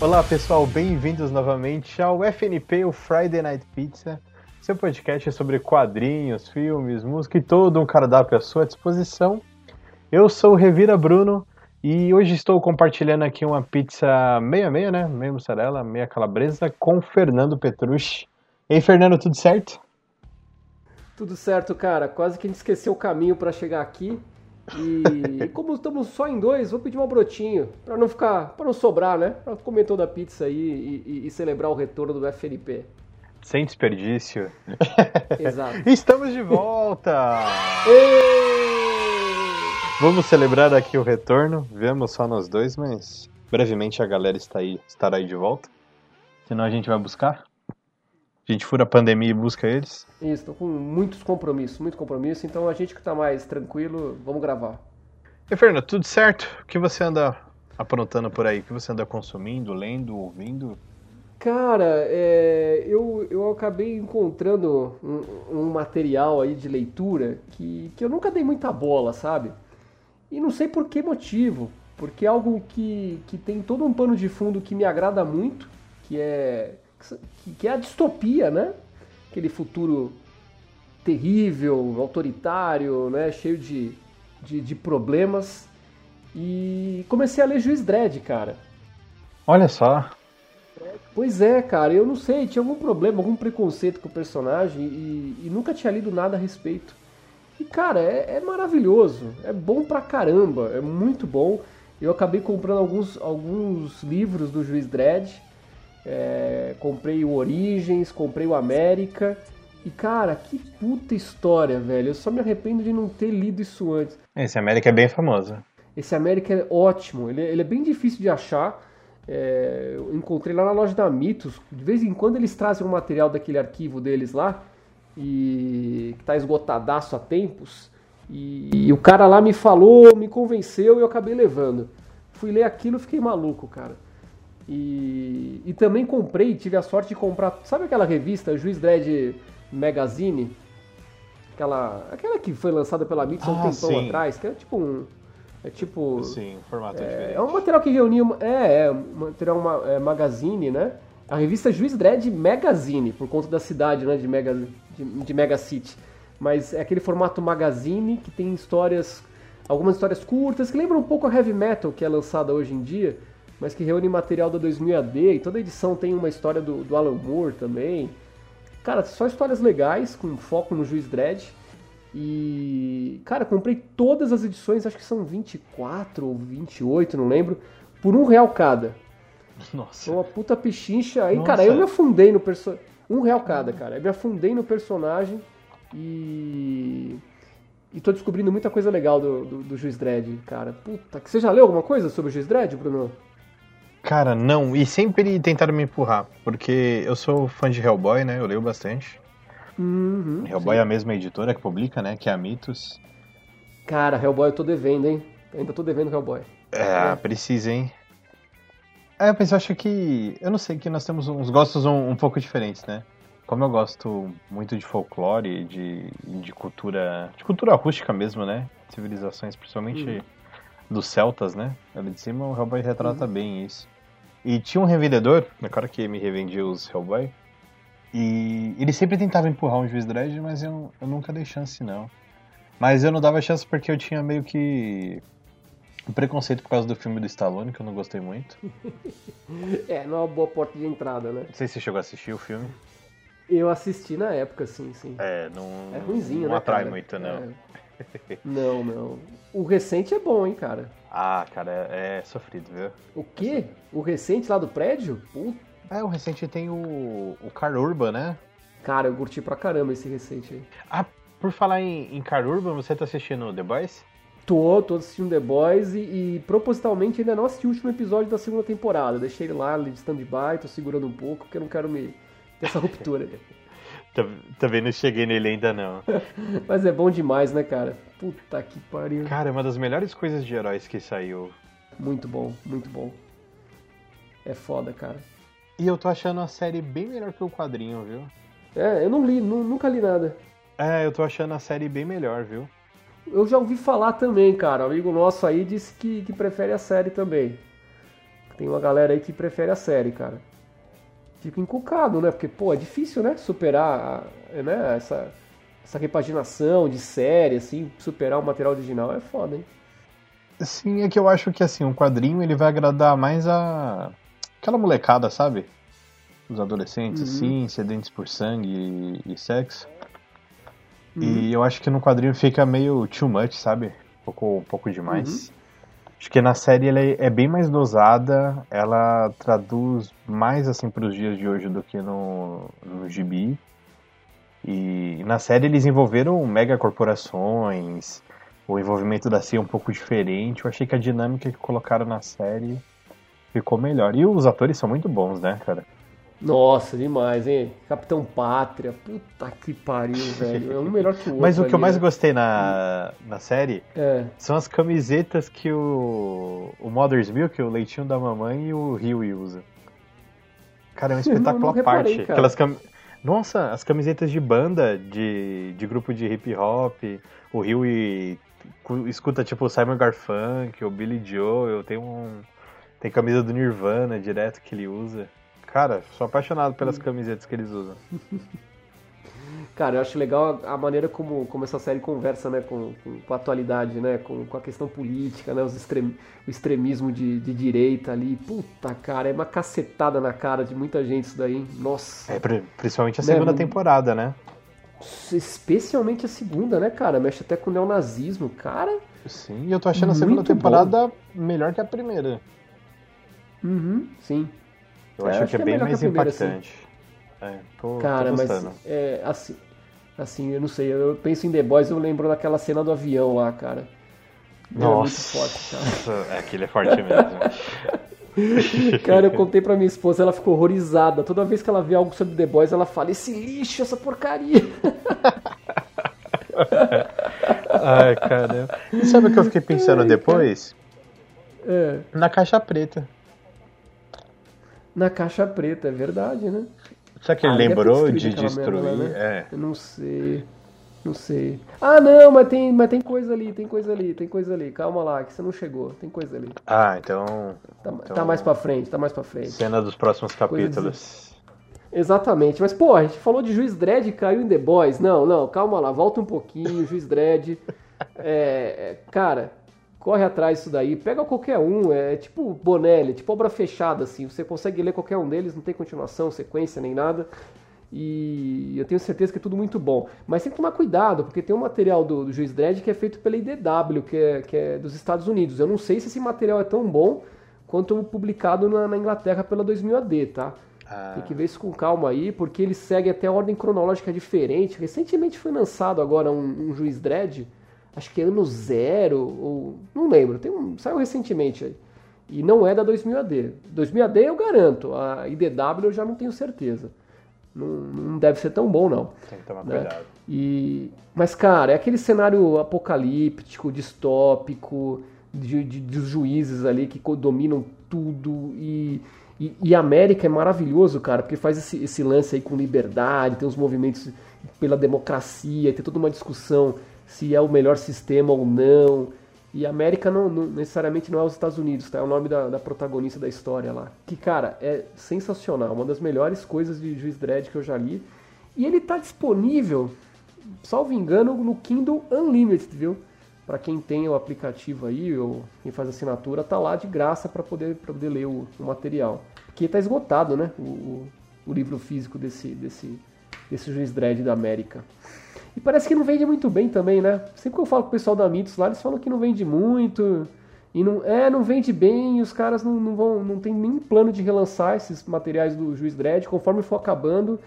Olá pessoal, bem-vindos novamente ao FNP, o Friday Night Pizza. Seu podcast é sobre quadrinhos, filmes, música e todo um cardápio à sua disposição. Eu sou o Revira Bruno e hoje estou compartilhando aqui uma pizza meia meia, né? Meia mussarela, meia calabresa com Fernando Petrucci. E aí, Fernando, tudo certo? Tudo certo, cara. Quase que a gente esqueceu o caminho para chegar aqui. E como estamos só em dois, vou pedir um brotinho para não ficar, para não sobrar, né? Para comer toda a pizza aí e, e, e, celebrar o retorno do FNP. Sem desperdício. Exato. Estamos de volta. Vamos celebrar aqui o retorno. Vemos só nós dois, mas brevemente a galera está aí, estará aí de volta. Senão a gente vai buscar. A gente fura a pandemia e busca eles. Isso, tô com muitos compromissos, muito compromisso, então a gente que tá mais tranquilo, vamos gravar. E Fernando, tudo certo? O que você anda aprontando por aí? O que você anda consumindo, lendo, ouvindo? Cara, é, eu, eu acabei encontrando um, um, material aí de leitura que, que eu nunca dei muita bola, sabe? E não sei por que motivo, porque é algo que, que tem todo um pano de fundo que me agrada muito, que é que é a distopia, né? Aquele futuro terrível, autoritário, né? Cheio de, de, de problemas. E comecei a ler Juiz Dredd, cara. Olha só. Pois é, cara, eu não sei, tinha algum problema, algum preconceito com o personagem e, e nunca tinha lido nada a respeito. E, cara, é, é, maravilhoso, é bom pra caramba, é muito bom. Eu acabei comprando alguns, alguns livros do Juiz Dredd é, comprei o Origens, comprei o América. E cara, que puta história, velho. Eu só me arrependo de não ter lido isso antes. Esse América é bem famoso. Esse América é ótimo. Ele, ele é bem difícil de achar. É, eu encontrei lá na loja da Mitos. De vez em quando eles trazem um material daquele arquivo deles lá. E que tá esgotadaço há tempos. E, e o cara lá me falou, me convenceu e eu acabei levando. Fui ler aquilo e fiquei maluco, cara. E, e também comprei, tive a sorte de comprar, sabe aquela revista Juiz Dredd Magazine? Aquela, aquela que foi lançada pela Mix há um tempão sim. atrás, que é tipo um. É tipo. Sim, formato é, diferente. É um material que reunia. É, é um material uma, é, magazine, né? A revista Juiz Dredd Magazine, por conta da cidade, né? De Mega, de, de Mega City. Mas é aquele formato magazine que tem histórias. Algumas histórias curtas, que lembram um pouco a heavy metal que é lançada hoje em dia mas que reúne material da 2000 AD e toda edição tem uma história do, do Alan Moore também. Cara, só histórias legais, com foco no Juiz Dredd. E, cara, comprei todas as edições, acho que são 24 ou 28, não lembro, por um real cada. Nossa. Uma puta pichincha. Aí, Nossa. cara, eu me afundei no personagem. Um real cada, cara. Eu me afundei no personagem e. E tô descobrindo muita coisa legal do, do, do Juiz Dredd, cara. Puta, que você já leu alguma coisa sobre o Juiz Dredd, Bruno? Cara, não. E sempre tentaram me empurrar. Porque eu sou fã de Hellboy, né? Eu leio bastante. Uhum, Hellboy sim. é a mesma editora que publica, né? Que é a Mitos. Cara, Hellboy eu tô devendo, hein? ainda tô devendo Hellboy. É, é. precisa, hein? É, mas eu acho que. Eu não sei, que nós temos uns gostos um, um pouco diferentes, né? Como eu gosto muito de folclore, de, de cultura. de cultura rústica mesmo, né? Civilizações, principalmente. Uhum dos celtas, né? Ali de cima o Hellboy retrata uhum. bem isso. E tinha um revendedor, na cara que me revendia os Hellboy, e ele sempre tentava empurrar um juiz dread, mas eu, eu nunca dei chance não. Mas eu não dava chance porque eu tinha meio que um preconceito por causa do filme do Stallone, que eu não gostei muito. é, não é uma boa porta de entrada, né? Não sei se você chegou a assistir o filme. Eu assisti na época, sim, sim. É, não, é ruimzinho, não né, atrai cara? muito, não. É. Não, não. O recente é bom, hein, cara? Ah, cara, é, é sofrido, viu? O quê? O recente lá do prédio? Puta. É, o recente tem o, o Car Urban, né? Cara, eu curti pra caramba esse recente aí. Ah, por falar em, em Car Urban, você tá assistindo The Boys? Tô, tô assistindo The Boys e, e, propositalmente ainda não assisti o último episódio da segunda temporada. Deixei ele lá de stand-by, tô segurando um pouco, porque eu não quero me ter essa ruptura. Também não cheguei nele ainda não. Mas é bom demais, né, cara? Puta que pariu. Cara, é uma das melhores coisas de heróis que saiu. Muito bom, muito bom. É foda, cara. E eu tô achando a série bem melhor que o quadrinho, viu? É, eu não li, nunca li nada. É, eu tô achando a série bem melhor, viu? Eu já ouvi falar também, cara. Um amigo nosso aí disse que, que prefere a série também. Tem uma galera aí que prefere a série, cara. Fico encucado, né? Porque, pô, é difícil, né? Superar né? essa, essa repaginação de série, assim, superar o material original é foda, hein? Sim, é que eu acho que, assim, um quadrinho ele vai agradar mais a... aquela molecada, sabe? Os adolescentes, uhum. assim, sedentes por sangue e, e sexo. Uhum. E eu acho que no quadrinho fica meio too much, sabe? Um pouco, um pouco demais. Uhum. Acho que na série ela é bem mais dosada, ela traduz mais assim para os dias de hoje do que no, no gibi. E na série eles envolveram megacorporações, o envolvimento da CIA é um pouco diferente. Eu achei que a dinâmica que colocaram na série ficou melhor. E os atores são muito bons, né, cara? Nossa, demais, hein? Capitão Pátria, puta que pariu, velho. É um melhor que o outro. Mas o que ali, eu mais né? gostei na, na série é. são as camisetas que o, o Mother's Milk, o leitinho da mamãe e o Rio usa. Cara, é um espetáculo à parte. Aquelas cam... Nossa, as camisetas de banda, de, de grupo de hip hop, o Rio escuta tipo o Simon Garfunkel, o Billy Joe, eu tenho um. Tem camisa do Nirvana direto que ele usa. Cara, sou apaixonado pelas camisetas que eles usam. Cara, eu acho legal a maneira como, como essa série conversa né, com, com, com a atualidade, né, com, com a questão política, né, os extrem, o extremismo de, de direita ali. Puta, cara, é uma cacetada na cara de muita gente isso daí. Nossa. É, principalmente a né, segunda né, temporada, né? Especialmente a segunda, né, cara? Mexe até com o neonazismo, cara. Sim, e eu tô achando a segunda temporada bom. melhor que a primeira. Uhum, sim. Eu é, acho, acho, que é, é bem mais primeira, assim. impactante. Assim. É, tô, Cara, tô mas é, assim, assim, eu não sei, eu penso em The Boys, eu lembro daquela cena do avião lá, cara. Nossa, é muito forte, cara. É, aquele é forte mesmo. cara, eu contei pra minha esposa, ela ficou horrorizada. Toda vez que ela vê algo sobre The Boys, ela fala: esse lixo, essa porcaria. Ai, caramba. E sabe o que eu fiquei pensando Ai, depois? É. Na caixa preta na caixa preta, é verdade, né? Será que ele ah, lembrou de destruir? Né? é. Eu não sei. Não sei. Ah, não, mas tem, mas tem coisa ali, tem coisa ali, tem coisa ali. Calma lá, que você não chegou. Tem coisa ali. Ah, então. Tá, então... tá mais pra frente, tá mais pra frente. Cena dos próximos capítulos. Exatamente. Mas, pô, a gente falou de Juiz Dredd e caiu em The Boys. Não, não, calma lá, volta um pouquinho, Juiz Dredd. É, é, cara, corre atrás disso daí, pega qualquer um, é tipo Bonelli, tipo obra fechada, assim, você consegue ler qualquer um deles, não tem continuação, sequência nem nada, e eu tenho certeza que é tudo muito bom. Mas tem que tomar cuidado, porque tem um material do, do Juiz Dredd que é feito pela IDW, que é, que é dos Estados Unidos. Eu não sei se esse material é tão bom quanto o publicado na, na Inglaterra pela 2000 AD, tá? Ah. Tem que ver isso com calma aí, porque ele segue até a ordem cronológica diferente. Recentemente foi lançado agora um, um Juiz Dredd, acho que é ano zero, ou não lembro, tem um, saiu recentemente aí. E não é da 2000 AD. 2000 AD eu garanto, a IDW eu já não tenho certeza. Não, não deve ser tão bom, não. Tem que tomar né? cuidado. E, mas, cara, é aquele cenário apocalíptico, distópico, de, de, dos juízes ali que dominam tudo. E, e, e, a América é maravilhoso, cara, porque faz esse, esse lance aí com liberdade, tem os movimentos pela democracia, tem toda uma discussão se é o melhor sistema ou não. E América não, não, necessariamente não é os Estados Unidos, tá? É o nome da, da, protagonista da história lá. Que, cara, é sensacional. Uma das melhores coisas de Juiz Dredd que eu já li. E ele tá disponível, salvo engano, no Kindle Unlimited, viu? Para quem tem o aplicativo aí, ou quem faz assinatura, tá lá de graça para poder, poder ler o, o, material. Porque tá esgotado, né? O, o, o livro físico desse, desse, desse Juiz Dredd da América. E parece que não vende muito bem também, né? Sempre que eu falo com o pessoal da Mitos lá, eles falam que não vende muito. E não, é, não vende bem, e os caras não, não vão, não tem nem plano de relançar esses materiais do Juiz Dredd, conforme for acabando,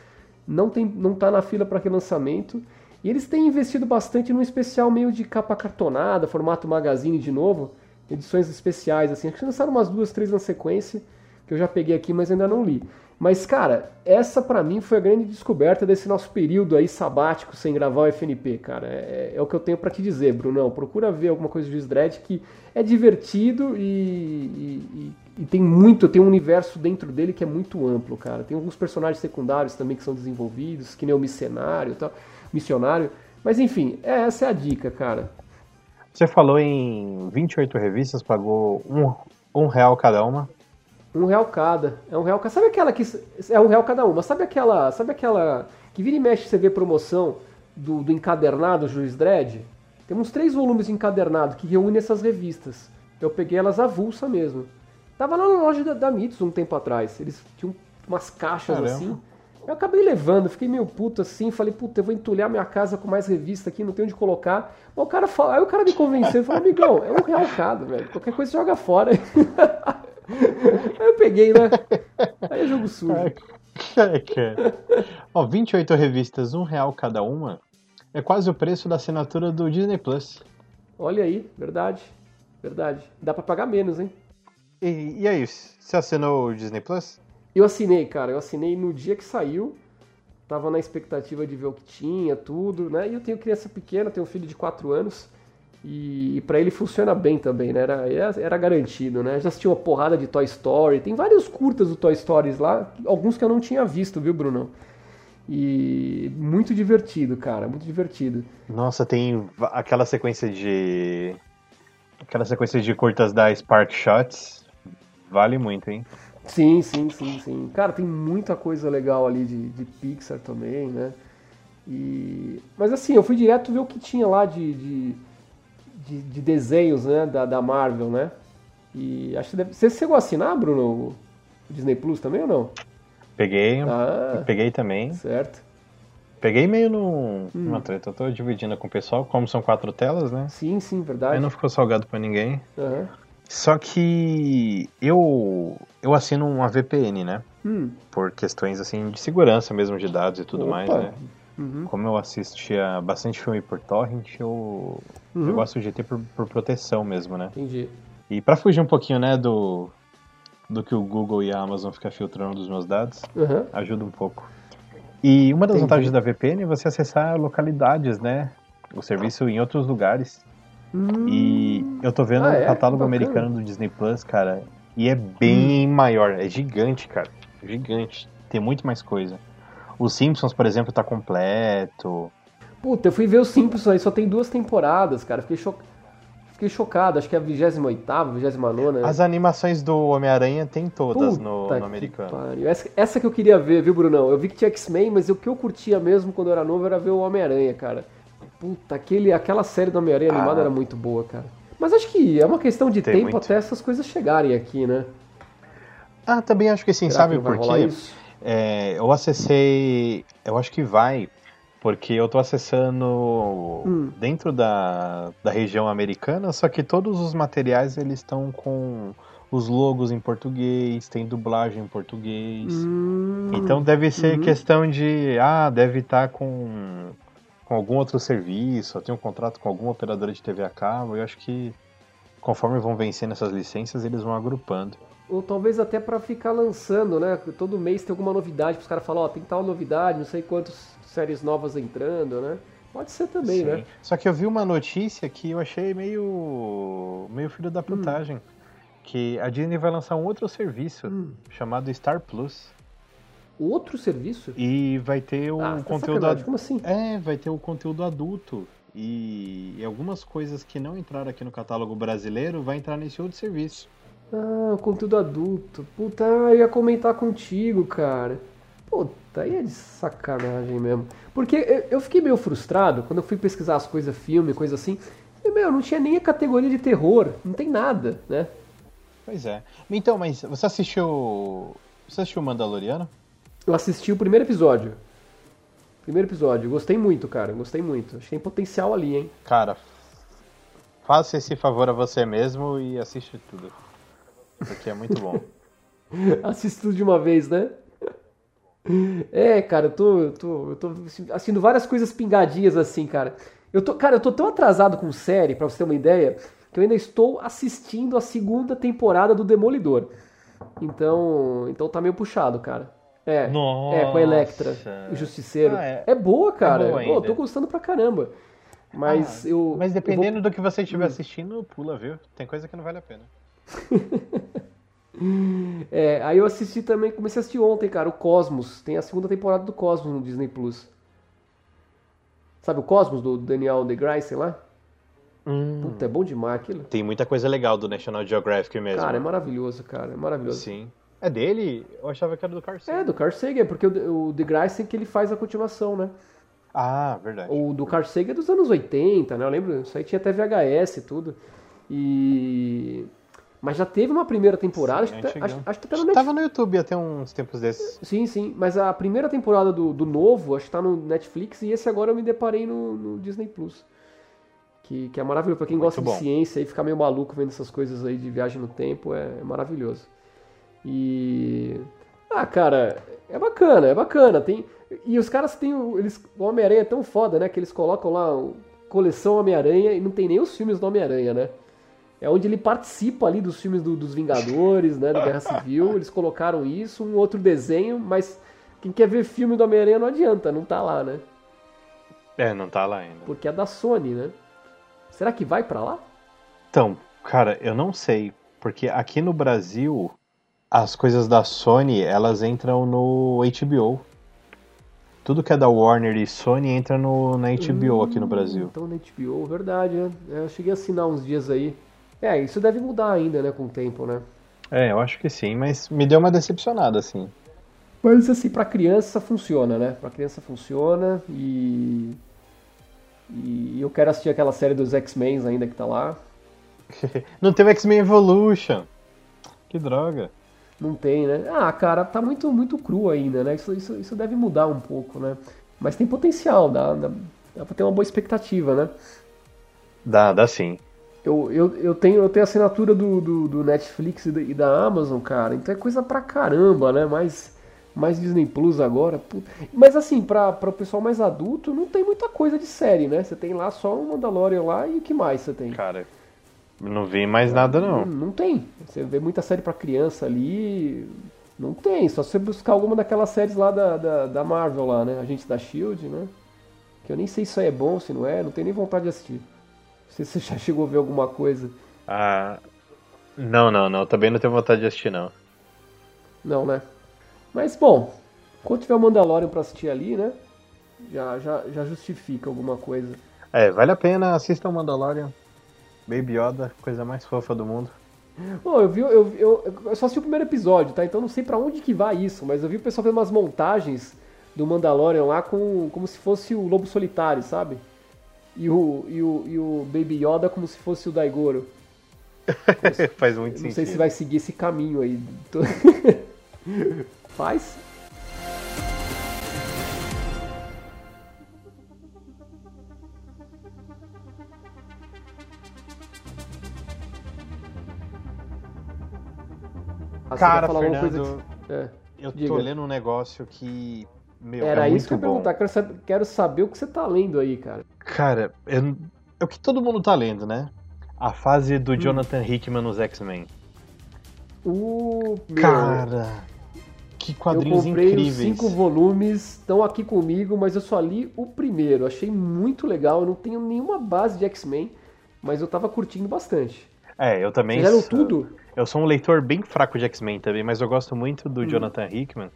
não tem, não tá na fila para relançamento. E eles têm investido bastante num especial meio de capa cartonada, formato magazine de novo, edições especiais assim. Acho que lançaram umas duas, três na sequência, que eu já peguei aqui, mas ainda não li. Mas, cara, essa para mim foi a grande descoberta desse nosso período aí sabático sem gravar o FNP, cara. É, é o que eu tenho para te dizer, Brunão. Procura ver alguma coisa de Juiz Dredd que é divertido e, e, e, tem muito, tem um universo dentro dele que é muito amplo, cara. Tem alguns personagens secundários também que são desenvolvidos, que nem o missionário, tal, missionário. Mas enfim, é, essa é a dica, cara. Você falou em 28 revistas, pagou um, um real cada uma. Um real cada. É um real cada. Sabe aquela que. É um real cada uma. Sabe aquela. Sabe aquela. Que vira e mexe você vê promoção do, do encadernado Juiz Dredd? Tem uns três volumes de encadernado que reúnem essas revistas. Eu peguei elas avulsa mesmo. Tava lá na loja da, da Mitos um tempo atrás. Eles tinham umas caixas Caramba. assim. Eu acabei levando, fiquei meio puto assim, falei, puta, eu vou entulhar minha casa com mais revista aqui, não tenho onde colocar. Mas o cara fala, aí o cara me convenceu, falou, amigão, é um real cada, velho. Qualquer coisa joga fora. aí eu peguei, né? Aí é jogo sujo. É, cara. Ó, 28 revistas, um real cada uma, é quase o preço da assinatura do Disney Plus. Olha aí, verdade. Verdade. Dá pra pagar menos, hein? E, e aí, você assinou o Disney Plus? Eu assinei, cara. Eu assinei no dia que saiu. Tava na expectativa de ver o que tinha, tudo, né? E eu tenho criança pequena, tenho um filho de 4 anos. E, e para ele funciona bem também, né? Era, era garantido, né? Já assisti uma porrada de Toy Story. Tem vários curtas do Toy Stories lá, alguns que eu não tinha visto, viu, Bruno? E muito divertido, cara, muito divertido. Nossa, tem aquela sequência de. Aquela sequência de curtas da Spark Shots. Vale muito, hein? Sim, sim, sim, sim. Cara, tem muita coisa legal ali de, de Pixar também, né? E... Mas assim, eu fui direto ver o que tinha lá de, de, de, de desenhos, né? Da, da Marvel, né? E acho que deve... Você chegou a assinar, Bruno, o Disney Plus também ou não? Peguei, Ah, peguei também. certo. Peguei meio num, numa treta. Eu tô dividindo com o pessoal, como são quatro telas, né? Sim, sim, Aí verdade. não ficou salgado pra ninguém. Aham. Só que eu eu assino uma VPN, né? Hum, Por questões assim de segurança mesmo de dados e tudo Opa. mais, né? Uhum, Como eu assistia bastante filme por torrent, eu, eu uhum. gosto de ter por, por proteção mesmo, né? Entendi. E pra fugir um pouquinho, né, do do que o Google e a Amazon ficam filtrando dos meus dados, Aham. ajuda um pouco. E uma das Entendi. vantagens da VPN é você acessar localidades, né? O serviço em outros lugares. Hum, E eu tô vendo Ah, o é? catálogo Bacana. americano do Disney Plus, cara, e é bem Hum. maior, é gigante, cara. Gigante. Tem muito mais coisa. Os Simpsons, por exemplo, tá completo. Puta, eu fui ver os Simpsons aí, só tem duas temporadas, cara. Fiquei, cho... Fiquei chocado, acho que é a 28ª, 29 As animações do Homem-Aranha tem todas no, Puta no americano. Essa, essa que eu queria ver, viu, Brunão? Eu vi que tinha X-Men, mas o que eu curtia mesmo quando eu era novo era ver o Homem-Aranha, cara. Puta, aquele, aquela série do Homem-Aranha Ah. animada era muito boa, cara. Mas acho que é uma questão de Tem tempo muito. até essas coisas chegarem aqui, né? Ah, também acho que sim, Será sabe que por quê? isso? É, eu acessei. Eu acho que vai, porque eu tô acessando Hum. dentro da, da região americana, só que todos os materiais eles estão com os logos em português, tem dublagem em português. Hum, Então deve ser uhum. questão de. Ah, deve estar com, com algum outro serviço, tem um contrato com alguma operadora de TV a cabo. Eu acho que conforme vão vencendo essas licenças, eles vão agrupando. Ou talvez até pra ficar lançando, né? Todo mês tem alguma novidade, os caras falam, ó, tem tal novidade, não sei quantas séries novas entrando, né? Pode ser também, Sim. né? Só que eu vi uma notícia que eu achei meio. meio filho da putagem. Que a Disney vai lançar um outro serviço Hum. chamado Star Plus. Outro serviço? E vai ter o Ah, tá conteúdo. sacanagem, ad- Como assim? É, vai ter o conteúdo adulto. E, e algumas coisas que não entraram aqui no catálogo brasileiro vai entrar nesse outro serviço. Ah, conteúdo adulto. Puta, eu ia comentar contigo, cara. Puta, aí é de sacanagem mesmo. Porque eu- fiquei meio frustrado quando eu fui pesquisar as coisas, filme, coisa assim. E, meu, não tinha nem a categoria de terror. Não tem nada, né? Pois é. Então, mas você assistiu. Você assistiu Mandaloriano? Eu assisti o primeiro episódio. Primeiro episódio. Gostei muito, cara. Gostei muito. Acho que tem potencial ali, hein? Cara, faça esse favor a você mesmo e assiste tudo. Porque é muito bom. Assisto tudo de uma vez, né? É, cara, eu tô, eu tô, eu tô assistindo várias coisas pingadinhas assim, cara. Eu tô, cara, eu tô tão atrasado com série, pra você ter uma ideia, que eu ainda estou assistindo a segunda temporada do Demolidor. Então, então tá meio puxado, cara. É, Nossa. é com a Electra, o Justiceiro. Ah, é. é. boa, cara. boa Pô, tô gostando pra caramba. Mas Ah, eu. Mas eu dependendo do que você estiver Hum. assistindo, pula, viu? Tem coisa que não vale a pena. É, aí eu assisti também, comecei a assistir ontem, cara, o Cosmos. Tem a segunda temporada do Cosmos no Disney Plus. Sabe o Cosmos do Daniel deGrasse lá? Puta, é bom demais aquilo. Tem muita coisa legal do National Geographic mesmo. Cara, é maravilhoso, cara, é maravilhoso. Sim. É dele? Eu achava que era do Carl Sagan. É, do Carl Sagan, porque o, The Grace que ele faz a continuação, né? Ah, verdade. O do Carl Sagan é dos anos 80, né? Eu lembro, isso aí tinha até VHS e tudo. E... Mas já teve uma primeira temporada, Sim, acho, que, tá- acho, acho que tá no Netflix. Tava no YouTube até uns tempos desses. Sim, sim, mas a primeira temporada do, do novo, acho que tá no Netflix, e esse agora eu me deparei no, no Disney Plus. Que, que é maravilhoso. Pra quem Muito gosta bom. de ciência e ficar meio maluco vendo essas coisas aí de viagem no tempo, é, é maravilhoso. E. Ah, cara, é bacana, é bacana. Tem... E os caras têm. o- Eles... O Homem-Aranha é tão foda, né? Que eles colocam lá coleção Homem-Aranha e não tem nem os filmes do Homem-Aranha, né? É onde ele participa ali dos filmes do- dos Vingadores, né? Da Guerra Civil. Eles colocaram isso, um outro desenho, mas quem quer ver filme do Homem-Aranha não adianta, não tá lá, né? É, não tá lá ainda. Porque é da Sony, né? Será que vai pra lá? Então, cara, eu não sei. Porque aqui no Brasil, as coisas da Sony, elas entram no HBO. Tudo que é da Warner e Sony entra no, na HBO aqui no Brasil. Então na HBO, verdade, né? Eu cheguei a assinar uns dias aí. É, isso deve mudar ainda, né, com o tempo, né? É, eu acho que sim, mas me deu uma decepcionada, assim. Mas assim, pra criança funciona, né? Pra criança funciona e. E eu quero assistir aquela série dos X-Men ainda que tá lá. Não teve X-Men Evolution. Que droga. Não tem, né? Ah, cara, tá muito, muito cru ainda, né? Isso, isso, isso deve mudar um pouco, né? Mas tem potencial, dá, dá, dá pra ter uma boa expectativa, né? Dá, dá sim. Eu, eu, eu, tenho, eu tenho assinatura do, do, do Netflix e da, e da Amazon, cara, então é coisa pra caramba, né? Mais, mais Disney Plus agora. puta. Mas assim, pra, pra o pessoal mais adulto, não tem muita coisa de série, né? Você tem lá só o Mandalorian lá e o que mais você tem? Cara, não vi mais nada, não. Não, não tem. Você vê muita série pra criança ali. Não tem. Só se você buscar alguma daquelas séries lá da, da, da Marvel lá, né? Agente da Shield, né? Que eu nem sei se isso aí é bom, se não é, não tenho nem vontade de assistir. Não sei se você já chegou a ver alguma coisa. Ah, não, não, não. Também não tenho vontade de assistir, não. Não, né? Mas bom, quando tiver o Mandalorian pra assistir ali, né? Já, já, já justifica alguma coisa. É, vale a pena, assista o Mandalorian. Baby Yoda, coisa mais fofa do mundo. Bom, eu vi, eu, eu, eu só assisti o primeiro episódio, tá? Então não sei pra onde que vai isso, mas eu vi o pessoal fazendo umas montagens do Mandalorian lá com, como se fosse o Lobo Solitário, sabe? E o, e o, e o Baby Yoda como se fosse o Daigoro. Faz muito Eu sentido. não sei se vai seguir esse caminho aí. Faz? Ah, Cara, Fernando, coisa que- É. eu tô Diga. lendo um negócio que, meu, Era é isso que eu ia perguntar. Quero saber, quero saber o que você tá lendo aí, cara. Cara, eu- é o que todo mundo tá lendo, né? A fase Hum. do Jonathan Hickman nos X-Men. O. meu, Cara, que eu quadrinhos comprei os incríveis. cinco volumes, estão aqui comigo, mas eu só li o primeiro. Achei muito legal. Eu não tenho nenhuma base de X-Men, mas eu tava curtindo bastante. É, eu também. Vocês sou- tudo? Eu sou um leitor bem fraco de X-Men também, mas eu gosto muito Hum. do Jonathan Hickman.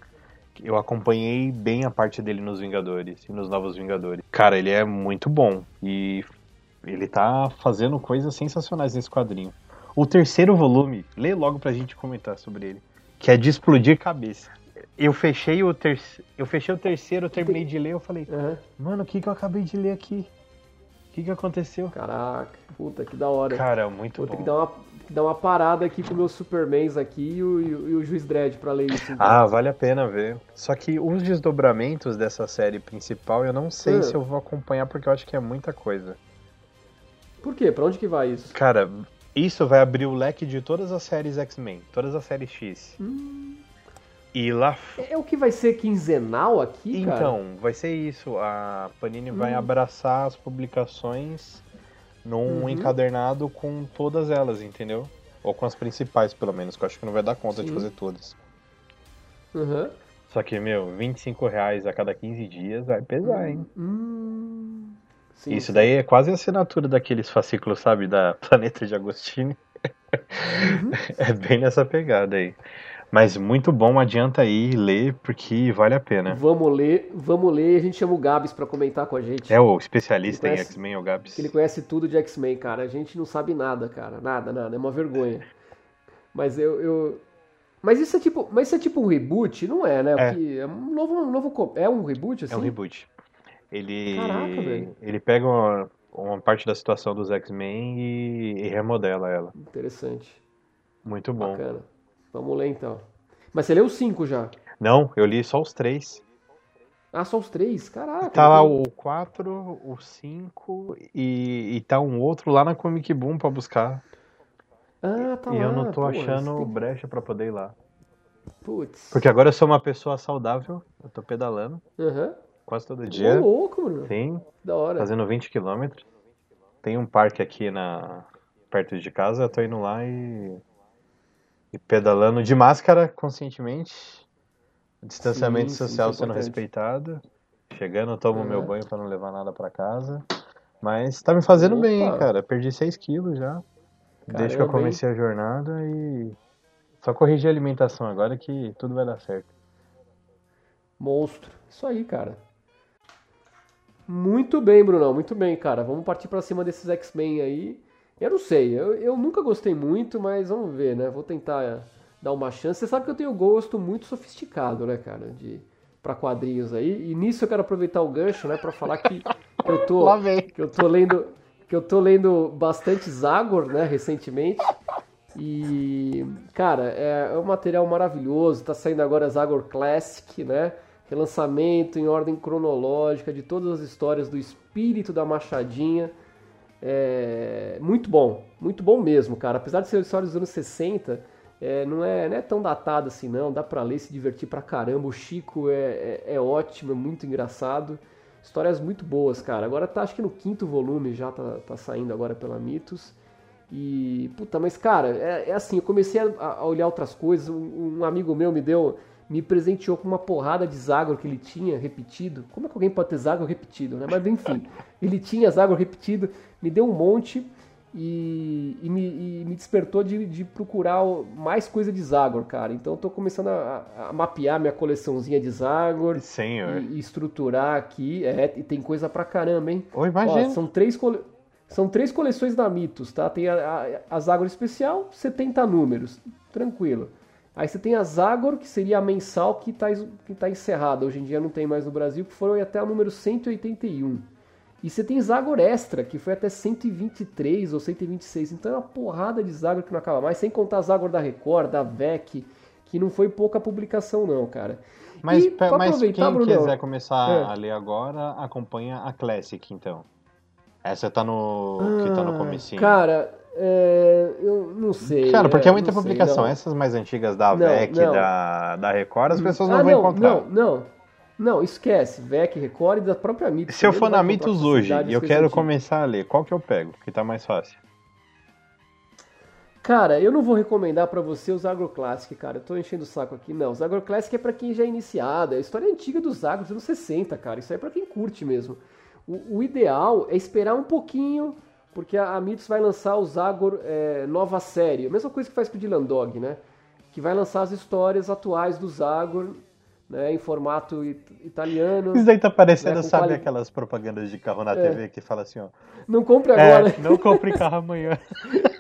Eu acompanhei bem a parte dele nos Vingadores e nos Novos Vingadores. Cara, ele é muito bom e ele tá fazendo coisas sensacionais nesse quadrinho. O terceiro volume, lê logo pra gente comentar sobre ele, que é de explodir cabeça. Eu fechei o terceiro, eu fechei o terceiro, eu terminei de ler, eu falei, Aham. mano, o que que eu acabei de ler aqui? O que que aconteceu? Caraca, puta, que da hora. Cara, muito Vou ter bom. que dar uma, dar uma parada aqui com meus Supermans aqui e o, e o- Juiz Dredd pra ler isso. então. Ah, vale a pena ver. Só que os desdobramentos dessa série principal eu não sei Ah. se eu vou acompanhar porque eu acho que é muita coisa. Por quê? Pra onde que vai isso? Cara, isso vai abrir o leque de todas as séries X-Men, todas as séries X. E lá. É, é o que vai ser quinzenal aqui, cara? Então, vai ser isso. A Panini vai abraçar as publicações num Uhum. encadernado com todas elas, entendeu? Ou com as principais, pelo menos, que eu acho que não vai dar conta de Sim. fazer todas. Aham. Só que, meu, 25 reais a cada 15 dias vai pesar, hein? Hum, sim, Isso sim. daí é quase a assinatura daqueles fascículos, sabe, da Planeta de Agostini. Uhum. é bem nessa pegada aí. Mas muito bom, adianta aí ler, porque vale a pena. Vamos ler, vamos ler. A gente chama o Gabs pra comentar com a gente. É o especialista em conhece- X-Men, o Gabs. Que ele conhece tudo de X-Men, cara. A gente não sabe nada, cara. Nada, nada. É uma vergonha. Mas eu. eu... Mas isso é tipo, mas isso é tipo um reboot? Não é, né? É. É um novo, um novo. É um reboot, assim? É um reboot. Ele, Caraca, velho. ele pega uma, uma parte da situação dos X-Men e, e remodela ela. Interessante. Muito bom. Bacana. Vamos ler então. Mas você leu os cinco já? Não, eu li só os três. Ah, só os três? Caraca. Tá lá então- o 4, o 5 e, e tá um outro lá na Comic Boom pra buscar. Ah, tá e lá. eu não tô pô, achando tem- brecha pra poder ir lá. Putz. Porque agora eu sou uma pessoa saudável, eu tô pedalando Aham. quase todo dia. louco, mano. Sim, Da hora. fazendo 20 quilômetros. Tem um parque aqui na perto de casa, eu tô indo lá e, e pedalando de máscara conscientemente. Distanciamento Sim, sim, social isso é sendo importante. respeitado. Chegando, eu tomo Aham. meu banho pra não levar nada pra casa. Mas tá me fazendo bem, hein, Opa. cara. Perdi 6 quilos já. Desde que eu comecei a jornada e só corrigir a alimentação agora que tudo vai dar certo. Monstro. Isso aí, cara. Muito bem, Brunão. Muito bem, cara. Vamos partir pra cima desses X-Men aí. Eu não sei. Eu, eu nunca gostei muito, mas vamos ver, né? Vou tentar dar uma chance. Você sabe que eu tenho gosto muito sofisticado, né, cara? De para quadrinhos aí. E nisso eu quero aproveitar o gancho, né, para falar que, que eu tô que eu tô lendo que eu tô lendo bastante Zagor, né, recentemente. E, cara, é, é um material maravilhoso. Tá saindo agora Zagor Classic, né? Relançamento em ordem cronológica de todas as histórias do espírito da Machadinha. É, muito bom, muito bom mesmo, cara. Apesar de ser história dos anos 60, é, não, é, não é tão datado assim, não. Dá pra ler, se divertir pra caramba. O Chico é, é, é ótimo, é muito engraçado. Histórias muito boas, cara. Agora tá, acho que no quinto volume já tá, tá saindo agora pela Mitos. E, puta, mas cara, é, é assim, eu comecei a, a olhar outras coisas. Um, um amigo meu me deu, me presenteou com uma porrada de Zagor que ele tinha repetido. Como é que alguém pode ter Zagor repetido, né? Mas enfim, ele tinha Zagor repetido, me deu um monte e, e me, e me despertou de, de procurar mais coisa de Zagor, cara. Então eu tô começando a, a mapear minha coleçãozinha de Zagor Senhor. e, e estruturar aqui. É, e tem coisa pra caramba, hein? Ô, imagina. Ó, são três cole... São três coleções da Mitos, tá? Tem a, a, a Zagor especial, 70 números, tranquilo. Aí você tem a Zagor, que seria a mensal que está que tá encerrada, hoje em dia não tem mais no Brasil, que foi até o número 181. E você tem Zagor Extra, que foi até 123 ou 126. Então é uma porrada de Zagor que não acaba mais, sem contar a Zagor da Record, da VEC, que não foi pouca publicação não, cara. Mas, e, pra mas quem Brunão, quiser começar É. a ler agora, acompanha a Classic, então. Essa tá no. que tá no Ah, comecinho. Cara, é, eu não sei. Cara, porque é muita não sei, publicação. não. Essas mais antigas da Não, VEC, não. Da, da Record, as pessoas não ah, vão não, encontrar. Não, não. Não, esquece. VEC, Record e da própria Mitos. Se eu for não na Mitos hoje e eu quero começar a ler, qual que eu pego? Que tá mais fácil. Cara, eu não vou recomendar pra você os Agro Classic, cara. Eu tô enchendo o saco aqui. Não, os Agro Classic é pra quem já é iniciado. É a história antiga dos Agros, dos anos 60, cara. Isso aí é pra quem curte mesmo. O, o ideal é esperar um pouquinho, porque a, Mitos vai lançar os Agor é, nova série. A mesma coisa que faz com o Dylan Dog, né? Que vai lançar as histórias atuais dos Agor, né? Em formato it- italiano. Isso daí tá parecendo, É, com sabe, quali- aquelas propagandas de carro na TV que fala assim, ó. Não compre agora. É, não compre carro amanhã.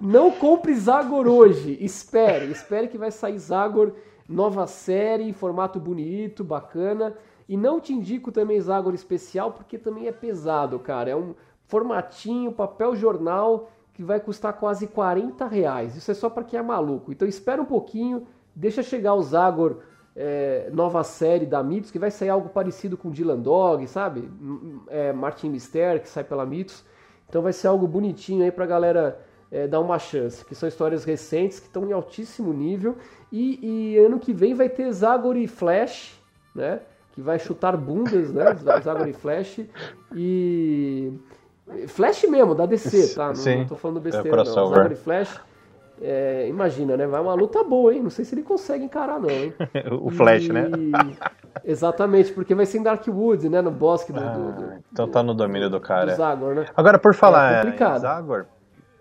Não compre Zagor hoje. Espere, espere que vai sair Zagor nova série em formato bonito, bacana. E não te indico também Zagor especial porque também é pesado, cara. É um formatinho, papel jornal que vai custar quase 40 reais. Isso é só para quem é maluco. Então espera um pouquinho, deixa chegar o Zagor é, nova série da Mitos, que vai sair algo parecido com Dylan Dog, sabe? É, Martin Mister, que sai pela Mitos. Então vai ser algo bonitinho aí pra galera é, dar uma chance. Que são histórias recentes que estão em altíssimo nível. E, e ano que vem vai ter Zagor e Flash, né? Que vai chutar bundas, né? Zagor e Flash. E. Flash mesmo, da DC, tá? Não, Sim. não tô falando besteira, É não. crossover. Zagor e Flash. é, imagina, né? Vai uma luta boa, hein? Não sei se ele consegue encarar, não, hein? o Flash, E- né? Exatamente, porque vai ser em Darkwood, né? No bosque do, do, Ah, do, então tá no domínio do do cara. Zagor, né? Agora, por falar É complicado. Zagor,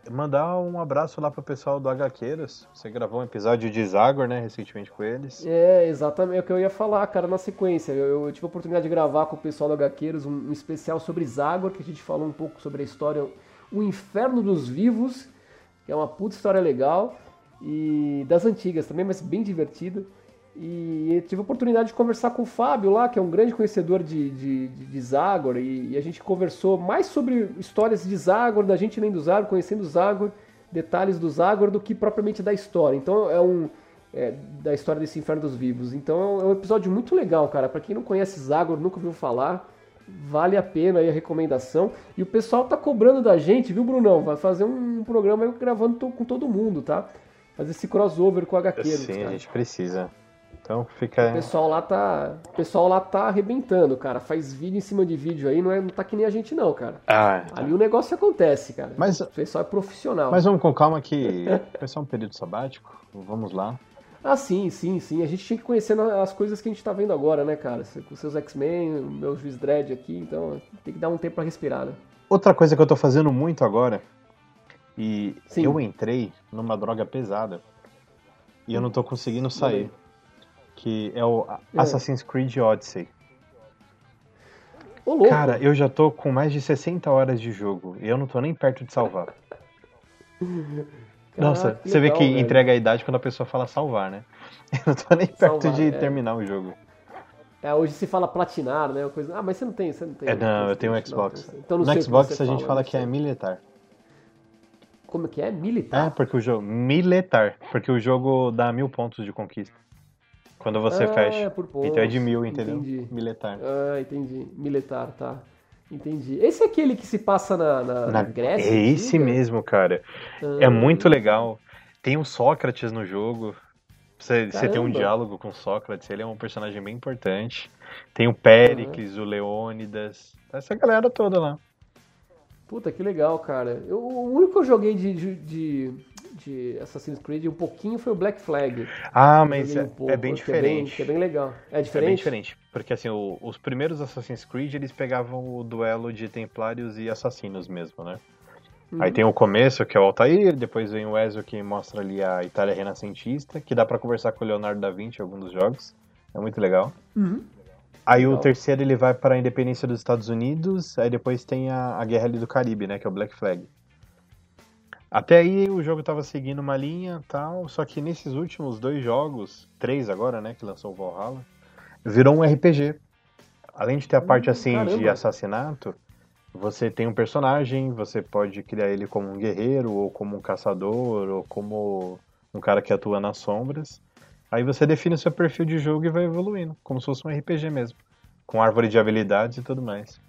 mandar um abraço lá pro pessoal do HQueiros. Você gravou um episódio de Zagor, né, recentemente com eles. É, exatamente é o que eu ia falar, cara, na sequência. Eu, eu tive a oportunidade de gravar com o pessoal do HQueiros um, um especial sobre Zagor, que a gente falou um pouco sobre a história O Inferno dos Vivos, que é uma puta história legal. e das antigas também, mas bem divertida. E tive a oportunidade de conversar com o Fábio lá, que é um grande conhecedor de, de, de, de Zagor, e, e, a gente conversou mais sobre histórias de Zagor, da gente lendo Zagor, conhecendo Zagor, detalhes do Zagor, do que propriamente da história. Então é um. É, da história desse Inferno dos Vivos. Então é um episódio muito legal, cara. Para quem não conhece Zagor, nunca ouviu falar, vale a pena aí a recomendação. E o pessoal tá cobrando da gente, viu, Brunão? Vai fazer um programa gravando com todo mundo, tá? Fazer esse crossover com o HQ. Sim, cara. a gente precisa. Então fica. O pessoal lá tá. O pessoal lá tá arrebentando, cara. Faz vídeo em cima de vídeo aí, não, é, não tá que nem a gente, não, cara. Ah, Ali o negócio acontece, cara. Mas, o pessoal é profissional. Mas vamos com calma que vai ser um período sabático. Vamos lá. Ah, sim, sim, sim. A gente tinha que conhecer as coisas que a gente tá vendo agora, né, cara? Com seus X-Men, o meu Juiz Dredd aqui, então tem que dar um tempo para respirar, né? Outra coisa que eu tô fazendo muito agora, e sim. eu entrei numa droga pesada, e eu não tô conseguindo sair que é o é. Assassin's Creed Odyssey. Ô. Cara, eu já tô com mais de 60 horas de jogo e eu não tô nem perto de salvar. Nossa, você legal, vê que velho. entrega a idade quando a pessoa fala salvar, né? Eu não tô nem perto salvar, de é. terminar o jogo. É, hoje se fala platinar, né? Coisa... Ah, mas você não tem, você não tem. É, não, eu tenho um Xbox. Não, então, não no Xbox a gente fala que é militar. Como que é? Militar? É, porque o jogo. Militar. Porque o jogo dá mil pontos de conquista. Quando você ah, fecha. Por pontos. Então é de mil, entendeu? Entendi. Militar. Ah, entendi. Militar, tá. Entendi. Esse é aquele que se passa na, na, na Grécia? É esse mesmo, cara. Ah. É muito legal. Tem o Sócrates no jogo. Você, você tem um diálogo com Sócrates, ele é um personagem bem importante. Tem o Péricles, uhum. o Leônidas, essa galera toda lá. Puta, que legal, cara. Eu, o único que eu joguei de, de, de de Assassin's Creed um pouquinho foi o Black Flag. Ah, mas um é, pouco, é, bem diferente. Que é, bem, é bem legal. É diferente? É bem diferente. Porque assim, o, os primeiros Assassin's Creed eles pegavam o duelo de templários e assassinos mesmo, né? Uhum. Aí tem o começo, que é o Altair, depois vem o Ezio que mostra ali a Itália renascentista, que dá para conversar com o Leonardo da Vinci em alguns dos jogos. É muito legal. Uhum. Aí legal. o terceiro ele vai para a independência dos Estados Unidos, aí depois tem a, a guerra ali do Caribe, né, que é o Black Flag. Até aí o jogo estava seguindo uma linha tal, só que nesses últimos dois jogos, três agora, né, que lançou o Valhalla, virou um RPG. Além de ter a parte hum, assim caramba. de assassinato, você tem um personagem, você pode criar ele como um guerreiro, ou como um caçador, ou como um cara que atua nas sombras. Aí você define o seu perfil de jogo e vai evoluindo, como se fosse um RPG mesmo, com árvore de habilidades e tudo mais.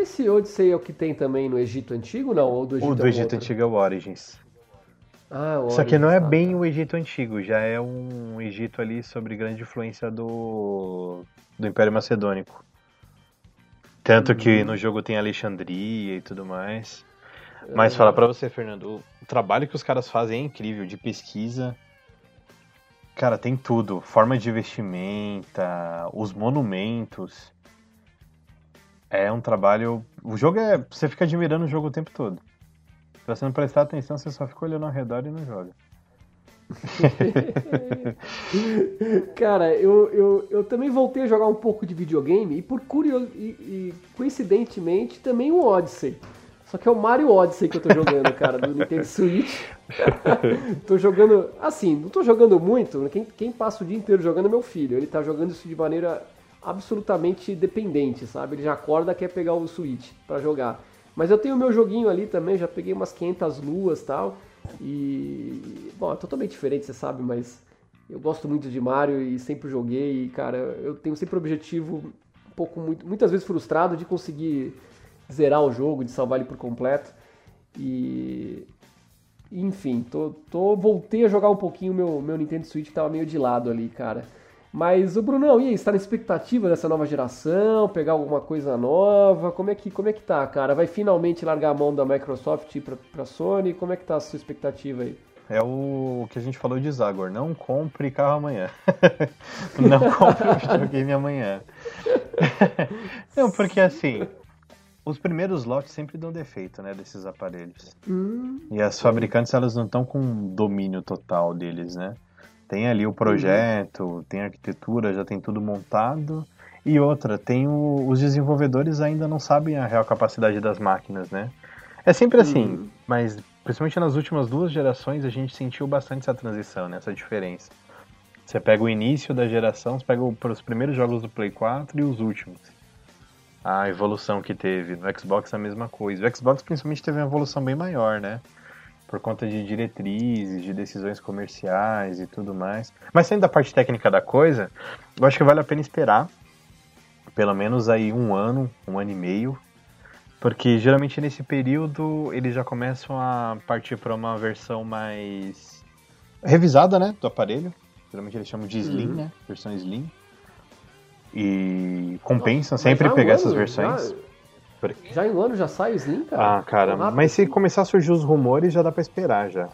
Esse Odyssey é o que tem também no Egito Antigo, não? Ou do Egito o do é Egito Antigo é o Origins. Ah, o Origins. Só que não é tá, bem o Egito Antigo, já é um Egito ali sobre grande influência do, do Império Macedônico. Tanto que uhum. no jogo tem Alexandria e tudo mais. Mas falar para você, Fernando, o trabalho que os caras fazem é incrível, de pesquisa. Cara, tem tudo. Forma de vestimenta, os monumentos. É um trabalho. O jogo é. Você fica admirando o jogo o tempo todo. Se você não prestar atenção, você só fica olhando ao redor e não joga. Cara, eu, eu, eu também voltei a jogar um pouco de videogame e por curioso e, e, coincidentemente também o Odyssey. Só que é o Mario Odyssey que eu tô jogando, cara, do Nintendo Switch. tô jogando, assim, não tô jogando muito. Quem, quem passa o dia inteiro jogando é meu filho. Ele tá jogando isso de maneira absolutamente dependente, sabe? Ele já acorda quer pegar o Switch para jogar. Mas eu tenho meu joguinho ali também, já peguei umas 500 luas tal. E. Bom, é totalmente diferente, você sabe, mas eu gosto muito de Mario e sempre joguei. E, cara, eu tenho sempre o objetivo, um pouco, muito, muitas vezes frustrado, de conseguir zerar o jogo, de salvar ele por completo. E. Enfim, tô, tô, voltei a jogar um pouquinho meu, meu Nintendo Switch que tava meio de lado ali, cara. Mas o Brunão, e aí, está na expectativa dessa nova geração, pegar alguma coisa nova? Como é que, como é que tá, cara? Vai finalmente largar a mão da Microsoft para a Sony? Como é que tá a sua expectativa aí? É o que a gente falou de Zagor, não compre carro amanhã. não compre o videogame amanhã. não, porque assim, os primeiros lotes sempre dão defeito, né, desses aparelhos. Hum, e as fabricantes, elas não estão com domínio total deles, né? Tem ali o projeto, uhum. tem a arquitetura, já tem tudo montado. E outra, tem o, os desenvolvedores ainda não sabem a real capacidade das máquinas, né? É sempre assim, uhum. mas principalmente nas últimas duas gerações, a gente sentiu bastante essa transição, né? essa diferença. Você pega o início da geração, você pega os primeiros jogos do Play 4 e os últimos. A evolução que teve. No Xbox a mesma coisa. O Xbox principalmente teve uma evolução bem maior, né? Por conta de diretrizes, de decisões comerciais e tudo mais. Mas saindo da parte técnica da coisa, eu acho que vale a pena esperar pelo menos aí um ano, um ano e meio, porque geralmente nesse período eles já começam a partir para uma versão mais revisada, né, do aparelho. Geralmente eles chamam de Slim, uhum. né, versão Slim. E compensam sempre pegar um essas versões. Já, já, em um ano já sai o Slim, cara? Ah, cara, mas se começar a surgir os rumores já dá para esperar já.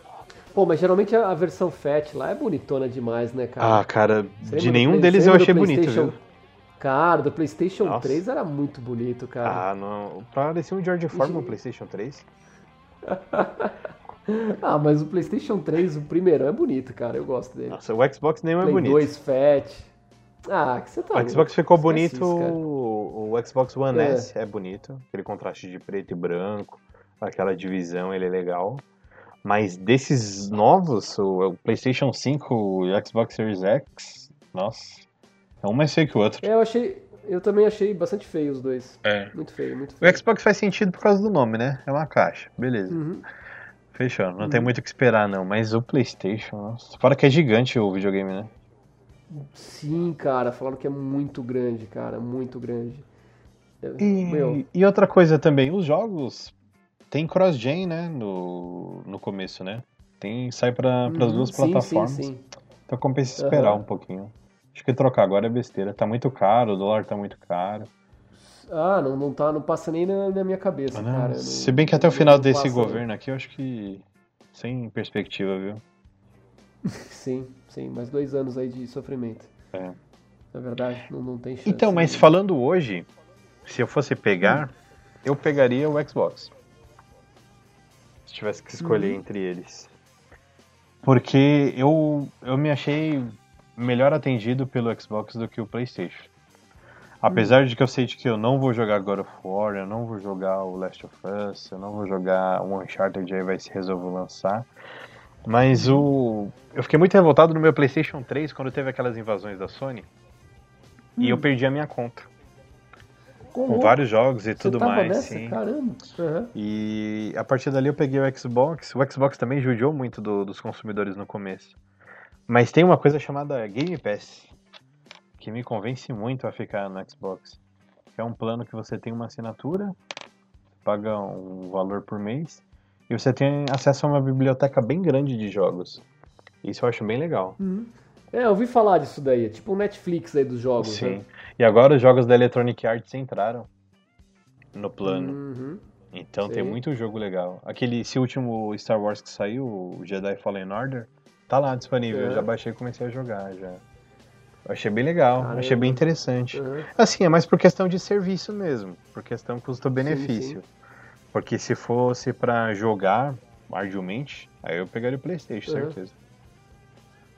Pô, mas geralmente a versão Fat lá é bonitona demais, né, cara? Ah, cara, de nenhum deles eu achei bonito, viu? Cara, do PlayStation Nossa. 3 era muito bonito, cara. Ah, não. Parecia um George Foreman no PlayStation 3. ah, mas o PlayStation 3, o primeiro, é bonito, cara. Eu gosto dele. Nossa, o Xbox nem é bonito. 2 Fat. Ah, que você tá. O Xbox ficou bonito. O, o Xbox One é. S é bonito. Aquele contraste de preto e branco. Aquela divisão, ele é legal. Mas desses novos, o PlayStation 5 e o Xbox Series X, nossa. É um mais feio que o outro. É, eu achei. Eu também achei bastante feio os dois. É. Muito feio, muito feio. O Xbox faz sentido por causa do nome, né? É uma caixa. Beleza. Uhum. Fechou. Não uhum. tem muito o que esperar, não. Mas o PlayStation, nossa. Fora que é gigante o videogame, né? Sim, cara. Falaram que é muito grande, cara. Muito grande. E, e outra coisa também, os jogos tem cross-gen, né? No, no começo, né? Tem, sai para as uhum. duas sim, plataformas. Sim, sim. Então compensa esperar um pouquinho. Acho que trocar agora é besteira. Tá muito caro, o dólar tá muito caro. Ah, não, não, tá, não passa nem na, na minha cabeça, não, cara. Se bem que até o final desse governo aqui, eu acho que sem perspectiva, viu? Sim, sim, mais dois anos aí de sofrimento. É. Na verdade, não, não tem chance. Então, mas falando hoje, se eu fosse pegar, hum. eu pegaria o Xbox. Se tivesse que escolher hum. entre eles. Porque eu, eu me achei melhor atendido pelo Xbox do que o PlayStation. Apesar hum. de que eu sei de que eu não vou jogar God of War, eu não vou jogar o Last of Us, eu não vou jogar o Uncharted, aí vai se resolver lançar. Mas o. Eu fiquei muito revoltado no meu PlayStation 3 quando teve aquelas invasões da Sony. Hum. E eu hum. perdi a minha conta. Como? Com vários jogos e Você tudo mais. Nessa? Sim. Caramba. Uhum. E a partir dali eu peguei o Xbox. O Xbox também judiou muito do, dos consumidores no começo. Mas tem uma coisa chamada Game Pass, que me convence muito a ficar no Xbox. É um plano que você tem uma assinatura, paga um valor por mês, e você tem acesso a uma biblioteca bem grande de jogos. Isso eu acho bem legal. Uhum. É, eu ouvi falar disso daí, é tipo um Netflix aí dos jogos. Sim. Né? E agora os jogos da Electronic Arts entraram no plano. Uhum. Então Sim. tem muito jogo legal. Aquele, esse último Star Wars que saiu, o Jedi Fallen Order, Tá lá disponível, é. já baixei e comecei a jogar já. Eu achei bem legal, Caramba. achei bem interessante. Uhum. Assim, é mais por questão de serviço mesmo, por questão custo-benefício. Porque se fosse para jogar arduamente, aí eu pegaria o PlayStation, uhum. certeza.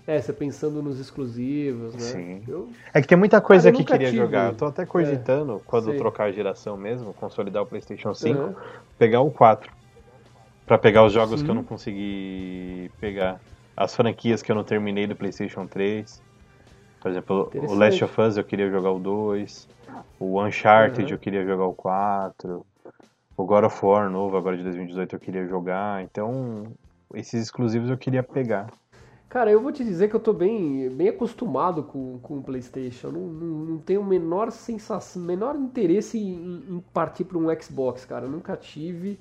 É, você pensando nos exclusivos, né? Sim. Eu... É que tem muita coisa que queria tive... jogar. Eu tô até cogitando, é, quando sei. trocar a geração mesmo, consolidar o PlayStation 5, uhum. pegar o 4. para pegar os jogos Sim. que eu não consegui pegar as franquias que eu não terminei do PlayStation 3. Por exemplo, o Last of Us eu queria jogar o 2. O Uncharted uhum. eu queria jogar o 4. O God of War novo, agora de 2018, eu queria jogar. Então, esses exclusivos eu queria pegar. Cara, eu vou te dizer que eu tô bem, bem acostumado com, com o PlayStation. Não, não, não tenho o menor sensação, menor interesse em, em partir para um Xbox, cara. Eu nunca tive.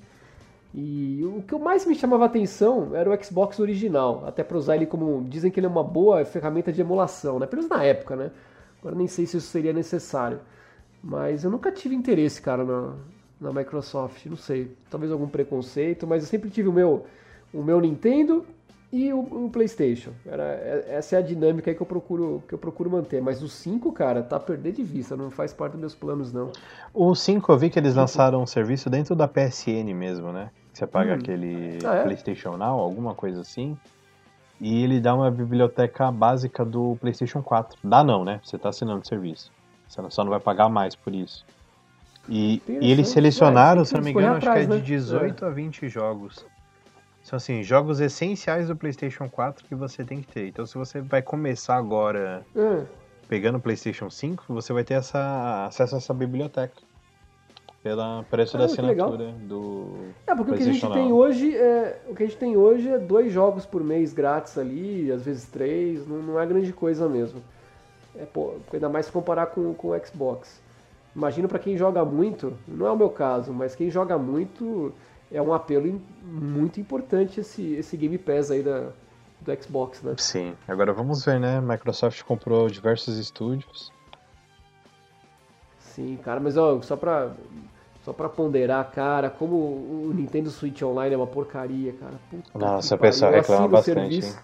E o que mais me chamava atenção era o Xbox original, até para usar ele como. Dizem que ele é uma boa ferramenta de emulação, né? Pelo menos na época, né? Agora nem sei se isso seria necessário. Mas eu nunca tive interesse, cara, na, na Microsoft. Não sei. Talvez algum preconceito, mas eu sempre tive o meu, o meu Nintendo e o, o, PlayStation. Era, é, essa é a dinâmica que eu procuro que eu procuro manter. Mas o 5, cara, tá a perder de vista, não faz parte dos meus planos, não. O 5 eu vi que eles lançaram um serviço dentro da PSN mesmo, né? Você paga hum. aquele ah, é? PlayStation Now, alguma coisa assim. E ele dá uma biblioteca básica do PlayStation 4. Dá não, né? Você tá assinando o serviço. Você só não vai pagar mais por isso. E, e eles selecionaram, é, se não me engano, acho que é de 18 né? a 20 jogos São assim, jogos essenciais do PlayStation 4 que você tem que ter. Então, se você vai começar agora Ah, pegando o PlayStation 5, você vai ter essa, acesso a essa biblioteca. Pela preço Ah, da legal. assinatura do. É, porque o que a gente tem hoje é. O que a gente tem hoje é dois jogos por mês grátis ali, às vezes três, não, não é grande coisa mesmo. É, pô, ainda mais se comparar com, com o Xbox. Imagino pra quem joga muito, não é o meu caso, mas quem joga muito é um apelo muito importante esse, esse Game Pass aí da, do Xbox, né? Sim, agora vamos ver, né? Microsoft comprou diversos estúdios. Sim, cara, mas ó, só pra, só pra ponderar, cara, como o Nintendo Switch Online é uma porcaria, cara. Puta Nossa, o. Eu reclama bastante, serviço-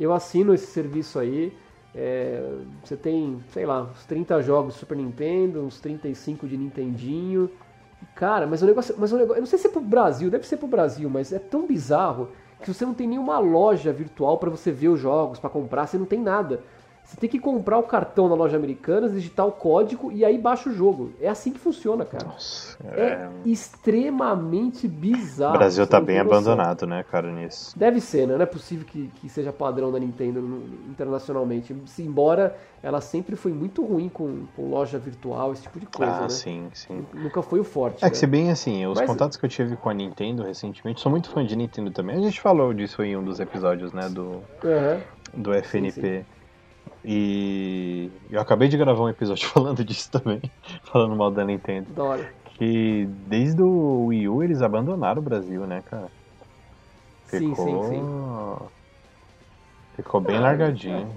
Eu assino esse serviço aí. É, você tem, sei lá, uns 30 jogos de Super Nintendo, uns 35 de Nintendinho. Cara, mas o negócio. Mas o negócio. Eu não sei se é pro Brasil, deve ser pro Brasil, mas é tão bizarro que você não tem nenhuma loja virtual pra você ver os jogos, pra comprar, você não tem nada. Você tem que comprar o cartão na loja americana, digitar o código e aí baixa o jogo. É assim que funciona, cara. Nossa, É é... extremamente bizarro. o Brasil tá não bem abandonado, né, cara, nisso. Deve ser, né? Não é possível que, que seja padrão da Nintendo no- internacionalmente. Se- Embora ela sempre foi muito ruim com, com loja virtual, esse tipo de coisa, ah, né? sim, sim. Nunca foi o forte. É que né? se bem assim, os Mas- contatos que eu tive com a Nintendo recentemente, sou muito fã de Nintendo também. A gente falou disso em um dos episódios, né, do, Aham. do FNP. E eu acabei de gravar um episódio falando disso também, falando mal da Nintendo. Hora. Que desde o Wii U eles abandonaram o Brasil, né, cara? Sim, Ficou... sim, sim. Ficou bem Ah, largadinho.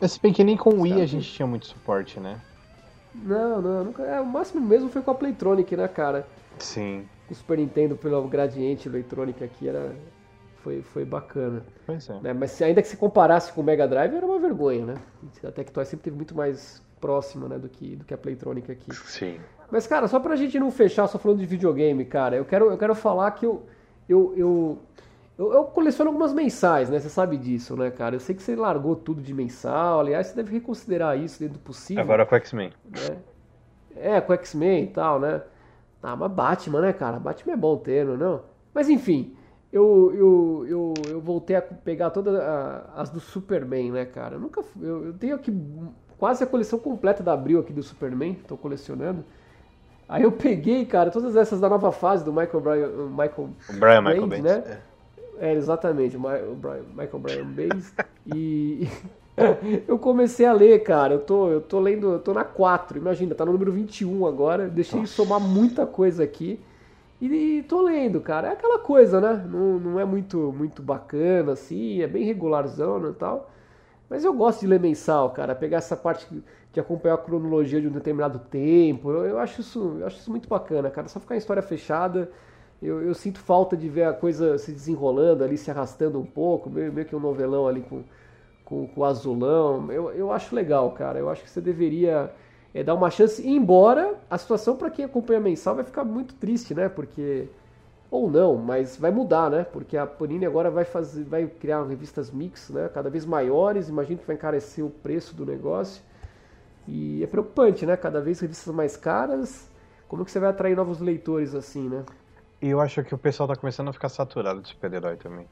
Mas se bem que nem com o Wii a gente tinha muito suporte, né? Não, não, nunca. É, o máximo mesmo foi com a Playtronic, né, cara? Sim, O Super Nintendo pelo gradiente Electronic aqui era. Foi, foi bacana. pois é. né? Mas se, ainda que se comparasse com o Mega Drive, era uma vergonha, né? A Tectoy sempre teve muito mais próxima né, do, que, do que a Playtronic aqui. Sim. Mas, cara, só pra gente não fechar só falando de videogame, cara, eu quero, eu quero falar que eu, eu, eu, eu, eu coleciono algumas mensais, né? Você sabe disso, né, cara? Eu sei que você largou tudo de mensal, aliás, você deve reconsiderar isso dentro do possível. Agora com o X-Men. né? É, com X-Men e tal, né? Ah, mas Batman, né, cara? Batman é bom ter, não é não? Mas enfim, eu, eu, eu, eu voltei a pegar todas as do Superman, né, cara? Eu nunca eu, eu tenho aqui quase a coleção completa da Abril aqui do Superman, tô colecionando. Aí eu peguei, cara, todas essas da nova fase do Michael Bryan, Michael Brian Michael Bendis. né? É, exatamente, o, Brian- Michael Bryan Bays. e eu comecei a ler, cara. Eu tô, eu tô lendo, eu tô na 4, imagina, tá no número 21 agora. Deixei somar muita coisa aqui. E, e tô lendo, cara. É aquela coisa, né? Não, não é muito, muito bacana, assim, é bem regularzão e tal. Mas eu gosto de ler mensal, cara. Pegar essa parte de acompanhar a cronologia de um determinado tempo. Eu, eu acho isso, eu acho isso muito bacana, cara. Só ficar em história fechada. Eu, eu sinto falta de ver a coisa se desenrolando ali, se arrastando um pouco, meio, meio que um novelão ali com, com, com azulão. Eu, eu acho legal, cara. Eu acho que você deveria é, dar uma chance. Embora a situação para quem acompanha mensal vai ficar muito triste, né? Porque. Ou não, mas vai mudar, né? Porque a Panini agora vai fazer, vai criar revistas mix, né? Cada vez maiores. Imagino que vai encarecer o preço do negócio. E é preocupante, né? Cada vez revistas mais caras. Como que você vai atrair novos leitores assim, né? E eu acho que o pessoal tá começando a ficar saturado de super-herói também.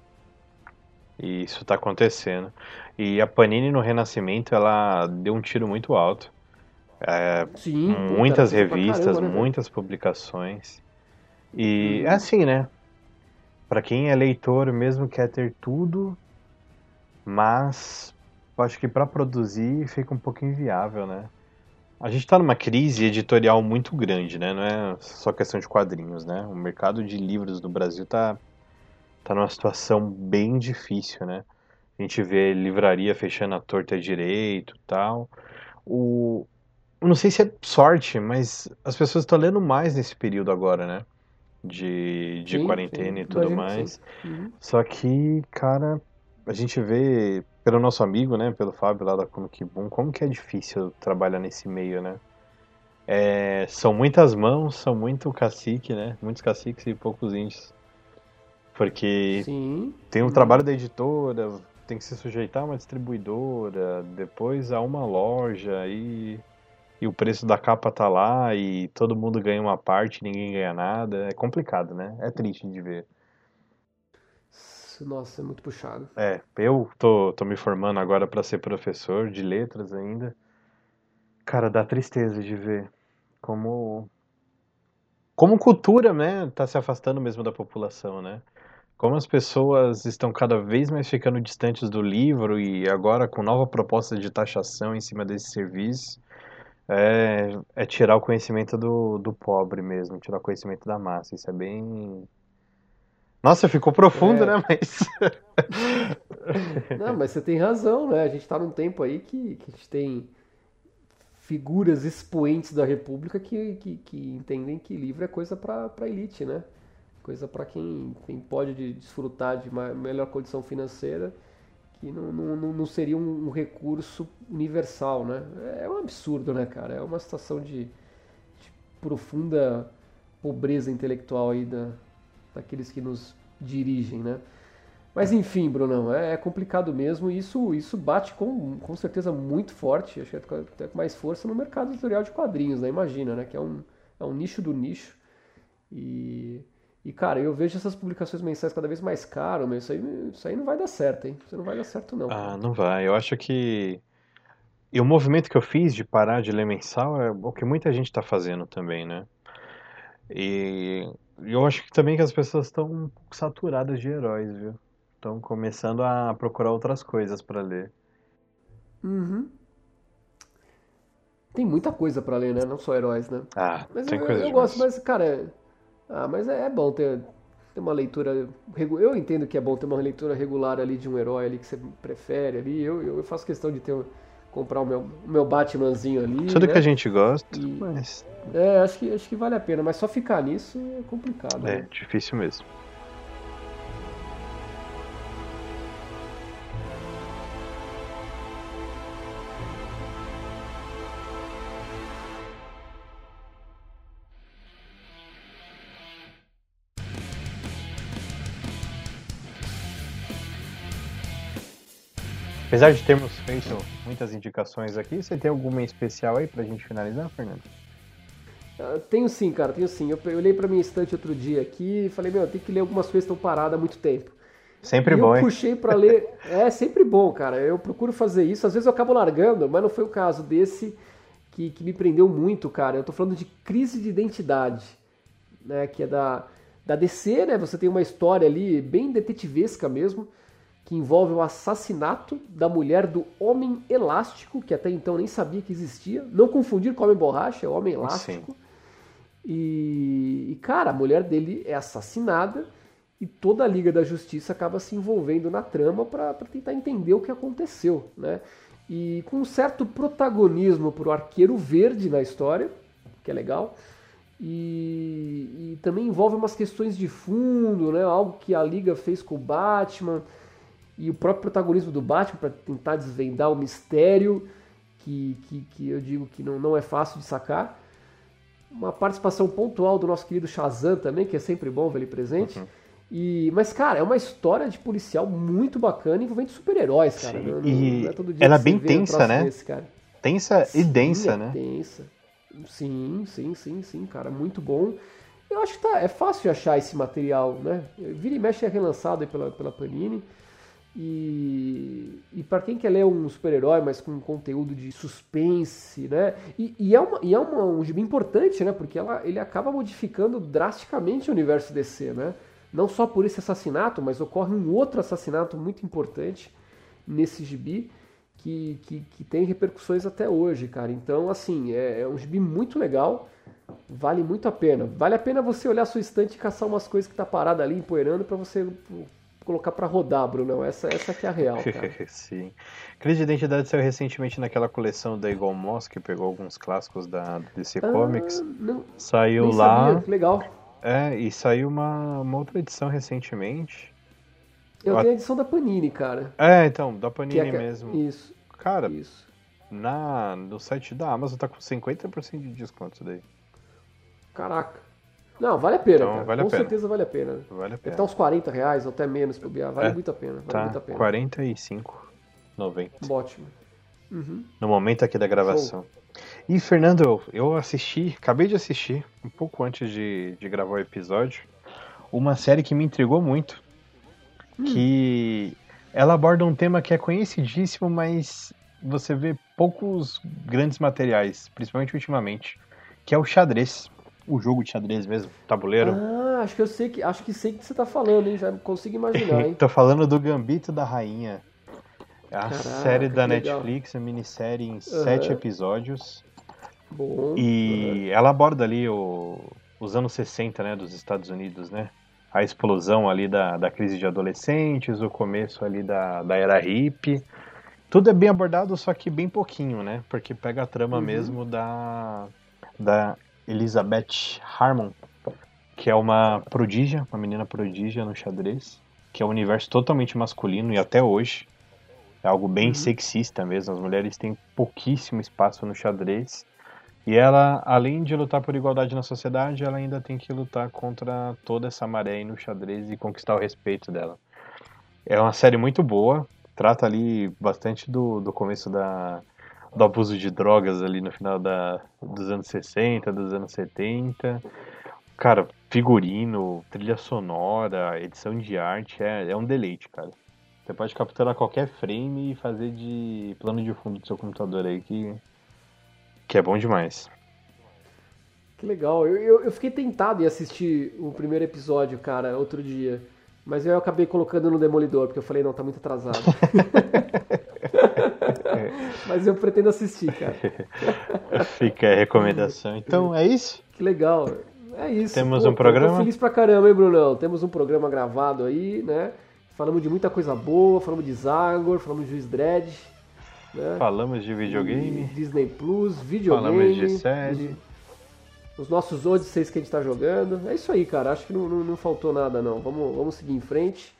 E isso tá acontecendo. E a Panini no Renascimento, ela deu um tiro muito alto. É, Sim. muitas revistas, caramba, né, muitas publicações. E Uhum. é assim, né? Pra quem é leitor mesmo quer ter tudo, mas acho que pra produzir fica um pouco inviável, né? A gente tá numa crise editorial muito grande, né? Não é só questão de quadrinhos, né? O mercado de livros do Brasil tá, tá numa situação bem difícil, né? A gente vê livraria fechando a torta direito e tal. O, não sei se é sorte, mas as pessoas estão lendo mais nesse período agora, né? De, de Sim, quarentena sim, e tudo mais. Uhum. Só que, cara, a gente vê pelo nosso amigo, né? Pelo Fábio lá da Comic Boom, como que é difícil trabalhar nesse meio, né? É, são muitas mãos, são muito cacique, né? Muitos caciques e poucos índios. Porque Sim. tem um Uhum. trabalho da editora, tem que se sujeitar a uma distribuidora, depois a uma loja e, e o preço da capa tá lá e todo mundo ganha uma parte, ninguém ganha nada. É complicado, né? É triste de ver. Nossa, é muito puxado. É, eu tô, tô me formando agora para ser professor de letras ainda. Cara, dá tristeza de ver como como cultura, né, tá se afastando mesmo da população, né? Como as pessoas estão cada vez mais ficando distantes do livro e agora com nova proposta de taxação em cima desse serviço, é, é tirar o conhecimento do, do pobre mesmo, tirar o conhecimento da massa. Isso é bem. Nossa, ficou profundo, É. né? Mas. Não, mas você tem razão, né? A gente tá num tempo aí que, que a gente tem figuras expoentes da República que, que, que entendem que livro é coisa pra pra elite, né? Coisa pra quem, quem pode de- desfrutar de uma melhor condição financeira, que não, não, não- seria um, recurso universal, né? É um absurdo, né, cara? É uma situação de, de profunda pobreza intelectual aí da, daqueles que nos dirigem, né? Mas enfim, Brunão, é, é complicado mesmo e isso, isso bate com, com certeza muito forte, acho que até com mais força no mercado editorial de quadrinhos, né? Imagina, né? Que é um, é um nicho do nicho. E, e, cara, eu vejo essas publicações mensais cada vez mais caras, mas isso aí, isso aí não vai dar certo, hein? Isso não vai dar certo, não. Ah, não vai. Eu acho que. E o movimento que eu fiz de parar de ler mensal é o que muita gente está fazendo também, né? E eu acho que também que as pessoas estão um pouco saturadas de heróis, viu? Estão começando a procurar outras coisas para ler. Uhum. Tem muita coisa pra ler, né? Não só heróis, né? Ah, Mas tem eu, coisa eu demais. gosto, mas, cara. Ah, mas é, é bom ter, ter uma leitura. Eu entendo que é bom ter uma leitura regular ali de um herói ali que você prefere ali. Eu, eu faço questão de ter comprar o meu, o meu Batmanzinho ali. Tudo né? que a gente gosta, E- mas É, acho que, acho que vale a pena, mas só ficar nisso é complicado. é né? difícil mesmo. Apesar de termos feito muitas indicações aqui, você tem alguma especial aí pra gente finalizar, Fernando? Ah, Tenho sim, cara, tenho sim. Eu, eu olhei pra minha estante outro dia aqui e falei, meu, tem que ler algumas coisas que estão paradas há muito tempo. Sempre e bom, eu puxei pra ler. É sempre bom, cara. Eu procuro fazer isso. Às vezes eu acabo largando, mas não foi o caso desse que, que me prendeu muito, cara. Eu tô falando de crise de identidade, né? Que é da, da DC, né? Você tem uma história ali bem detetivesca mesmo, que envolve o assassinato da mulher do Homem Elástico, que até então nem sabia que existia. Não confundir com Homem Borracha, é o Homem Elástico. E, e, cara, a mulher dele é assassinada e toda a Liga da Justiça acaba se envolvendo na trama para tentar entender o que aconteceu, né? E com um certo protagonismo pro Arqueiro Verde na história, que é legal, e, e também envolve umas questões de fundo, né? Algo que a Liga fez com o Batman e o próprio protagonismo do Batman para tentar desvendar o mistério que, que, que eu digo que não, não é fácil de sacar. Uma participação pontual do nosso querido Shazam também, que é sempre bom ver ele presente. Uhum. E, mas, cara, é uma história de policial muito bacana envolvendo super-heróis, cara. Sim, Não- e não é ela é bem um tensa, troço né? desse. Tensa e Sim, densa, é né? Tensa. Sim, sim, sim, sim, cara, muito bom. Eu acho que tá, é fácil de achar esse material, né? Vira e mexe é relançado pela, pela Panini. E, e para quem quer ler um super-herói, mas com conteúdo de suspense, né? E, e é, uma, e é uma, um gibi importante, né? Porque ela, ele acaba modificando drasticamente o universo DC, né? Não só por esse assassinato, mas ocorre um outro assassinato muito importante nesse gibi que, que, que tem repercussões até hoje, cara. Então, assim, é, é um gibi muito legal, vale muito a pena. Vale a pena você olhar a sua estante e caçar umas coisas que tá parada ali, empoeirando, para você colocar para rodar, Brunão. Essa, essa que é a real, cara. Sim. Crise de Identidade saiu recentemente naquela coleção da Eagle Moss, que pegou alguns clássicos da DC Comics. Ah, não, Saiu lá. sabia. Legal. É, e saiu uma, uma outra edição recentemente. Eu Ah. tenho a edição da Panini, cara. É, então, da Panini é, que- mesmo. Isso, Cara, isso. na, no site da Amazon tá com 50% de desconto isso daí. Caraca. Não, vale a pena, Então, cara. vale a Com pena. certeza vale a pena. Vale a Deve pena. estar uns 40 reais ou até menos, se bobear. Vale É, muito a pena. Vale Tá muito a pena. 45,90 Ótimo. Uhum. no momento aqui da gravação. E Fernando, eu, assisti, acabei de assistir, um pouco antes de, de gravar o episódio, uma série que me intrigou muito. que ela aborda um tema que é conhecidíssimo, mas você vê poucos grandes materiais, principalmente ultimamente, que é o xadrez. O jogo de xadrez mesmo, tabuleiro. Ah, acho que eu sei que acho que sei que você tá falando, hein? Já consigo imaginar, hein? Tô falando do Gambito da Rainha. É a Caraca, série da que legal. Netflix, a minissérie em sete episódios. Bom. E ela aborda ali o- os anos 60, né, dos Estados Unidos, né? A explosão ali da, da crise de adolescentes, o começo ali da, da era hippie. Tudo é bem abordado, só que bem pouquinho, né? Porque pega a trama Uhum. mesmo da, da Elizabeth Harmon, que é uma prodígia, uma menina prodígia no xadrez, que é um universo totalmente masculino e até hoje é algo bem Uhum. sexista mesmo. As mulheres têm pouquíssimo espaço no xadrez. E ela, além de lutar por igualdade na sociedade, ela ainda tem que lutar contra toda essa maré aí no xadrez e conquistar o respeito dela. É uma série muito boa, trata ali bastante do, do começo da, do abuso de drogas ali no final da, dos anos 60, dos anos 70. Cara, figurino, trilha sonora, edição de arte, é, é um deleite, cara. Você pode capturar qualquer frame e fazer de plano de fundo do seu computador aí que, que é bom demais. Que legal. Eu, eu, eu fiquei tentado em assistir o primeiro episódio, cara, outro dia. Mas eu acabei colocando no Demolidor, porque eu falei, não, tá muito atrasado. Mas eu pretendo assistir, cara. Fica a recomendação. Então é isso? Que legal. É isso. Temos Pô, um programa? Tô feliz pra caramba, hein, Brunão? Temos um programa gravado aí, né? Falamos de muita coisa boa, falamos de Zagor, falamos de Juiz Dredd, né? Falamos de videogame, Disney Plus, videogame. falamos de série. Os, os nossos Odysseys que a gente tá jogando. É isso aí, cara. Acho que não, não, não faltou nada, não. Vamos, vamos seguir em frente.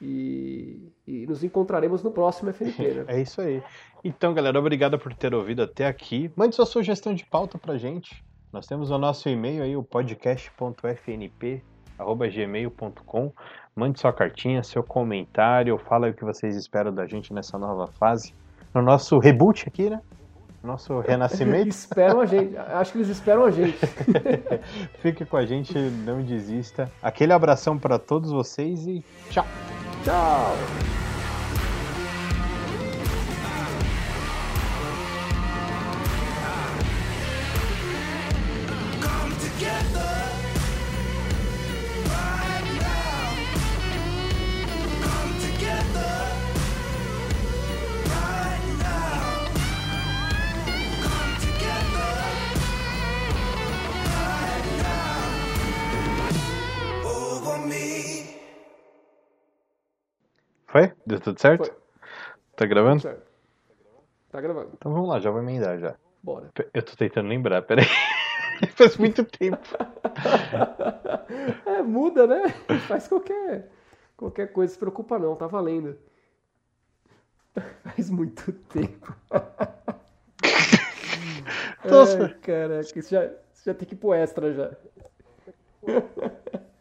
E, e nos encontraremos no próximo FNP, né? É isso aí. Então, galera, obrigado por ter ouvido até aqui. Mande sua sugestão de pauta pra gente. Nós temos o nosso e-mail aí, o podcast.fnp.gmail.com. Mande sua cartinha, seu comentário, fala aí o que vocês esperam da gente nessa nova fase. No nosso reboot aqui, né? Nosso renascimento. esperam a gente. Acho que eles esperam a gente. Fique com a gente, não desista. Aquele abração para todos vocês e tchau! Tchau! Foi? Deu tudo certo? Foi. Tá gravando? Certo. Tá gravando. Então vamos lá, já vou emendar já. Bora. Eu tô tentando lembrar, peraí. Faz muito tempo. É, muda, né? Faz qualquer, qualquer coisa, se preocupa não, tá valendo. Faz muito tempo. Nossa. Ai, caraca, isso já, isso já tem que ir pro extra já.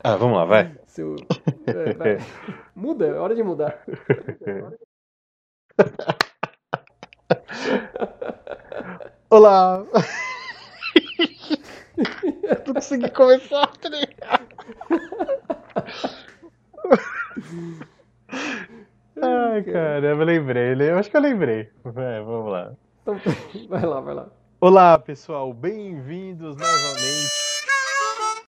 Ah, vamos lá, vai. Seu, é, vai. Muda, é hora de mudar. Olá! Não consegui começar, tá ligado? Ai, caramba, lembrei. Eu acho que eu lembrei. É, vamos lá. Então, vai lá, vai lá. Olá, pessoal. Bem-vindos novamente